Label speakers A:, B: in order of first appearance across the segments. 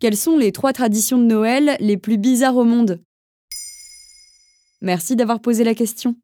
A: Quelles sont les trois traditions de Noël les plus bizarres au monde? Merci d'avoir posé la question.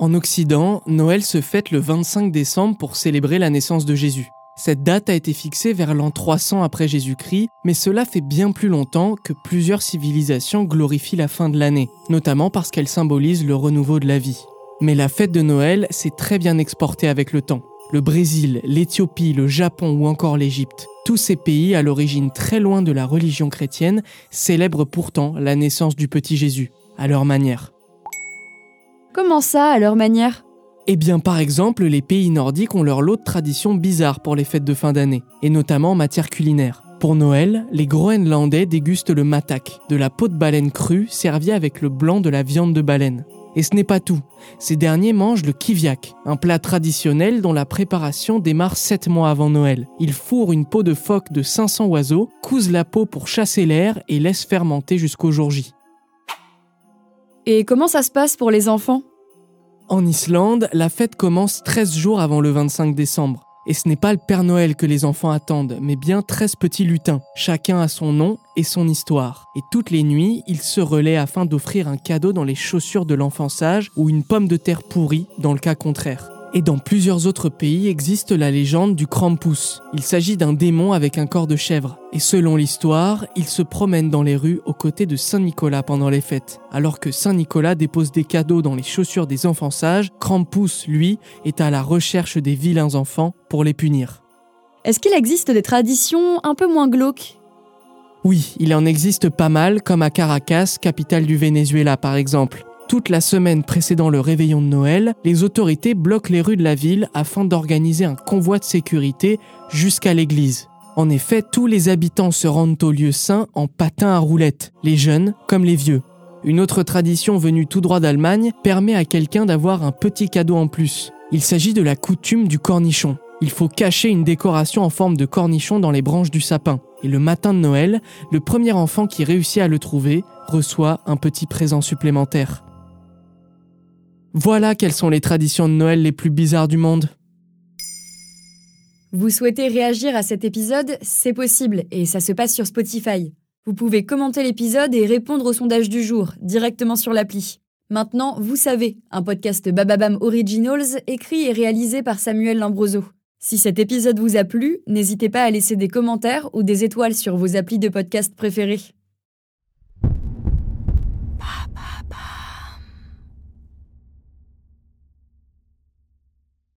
B: En Occident, Noël se fête le 25 décembre pour célébrer la naissance de Jésus. Cette date a été fixée vers l'an 300 après Jésus-Christ, mais cela fait bien plus longtemps que plusieurs civilisations glorifient la fin de l'année, notamment parce qu'elle symbolise le renouveau de la vie. Mais la fête de Noël s'est très bien exportée avec le temps. Le Brésil, l'Éthiopie, le Japon ou encore l'Égypte, tous ces pays à l'origine très loin de la religion chrétienne célèbrent pourtant la naissance du petit Jésus, à leur manière.
A: Comment ça, à leur manière?
B: Eh bien, par exemple, les pays nordiques ont leur lot de traditions bizarres pour les fêtes de fin d'année, et notamment en matière culinaire. Pour Noël, les Groenlandais dégustent le matak, de la peau de baleine crue servie avec le blanc de la viande de baleine. Et ce n'est pas tout. Ces derniers mangent le kiviak, un plat traditionnel dont la préparation démarre 7 mois avant Noël. Ils fourrent une peau de phoque de 500 oiseaux, cousent la peau pour chasser l'air et laissent fermenter jusqu'au jour J.
A: Et comment ça se passe pour les enfants?
B: En Islande, la fête commence 13 jours avant le 25 décembre. Et ce n'est pas le Père Noël que les enfants attendent, mais bien 13 petits lutins. Chacun a son nom et son histoire. Et toutes les nuits, ils se relaient afin d'offrir un cadeau dans les chaussures de l'enfant sage ou une pomme de terre pourrie dans le cas contraire. Et dans plusieurs autres pays existe la légende du Krampus. Il s'agit d'un démon avec un corps de chèvre. Et selon l'histoire, il se promène dans les rues aux côtés de Saint Nicolas pendant les fêtes. Alors que Saint Nicolas dépose des cadeaux dans les chaussures des enfants sages, Krampus, lui, est à la recherche des vilains enfants pour les punir.
A: Est-ce qu'il existe des traditions un peu moins glauques?
B: Oui, il en existe pas mal, comme à Caracas, capitale du Venezuela par exemple. Toute la semaine précédant le réveillon de Noël, les autorités bloquent les rues de la ville afin d'organiser un convoi de sécurité jusqu'à l'église. En effet, tous les habitants se rendent au lieu saint en patin à roulettes, les jeunes comme les vieux. Une autre tradition venue tout droit d'Allemagne permet à quelqu'un d'avoir un petit cadeau en plus. Il s'agit de la coutume du cornichon. Il faut cacher une décoration en forme de cornichon dans les branches du sapin. Et le matin de Noël, le premier enfant qui réussit à le trouver reçoit un petit présent supplémentaire. Voilà quelles sont les traditions de Noël les plus bizarres du monde.
A: Vous souhaitez réagir à cet épisode? C'est possible et ça se passe sur Spotify. Vous pouvez commenter l'épisode et répondre au sondage du jour directement sur l'appli. Maintenant, vous savez, un podcast Bababam Originals écrit et réalisé par Samuel Lambroso. Si cet épisode vous a plu, n'hésitez pas à laisser des commentaires ou des étoiles sur vos applis de podcast préférés.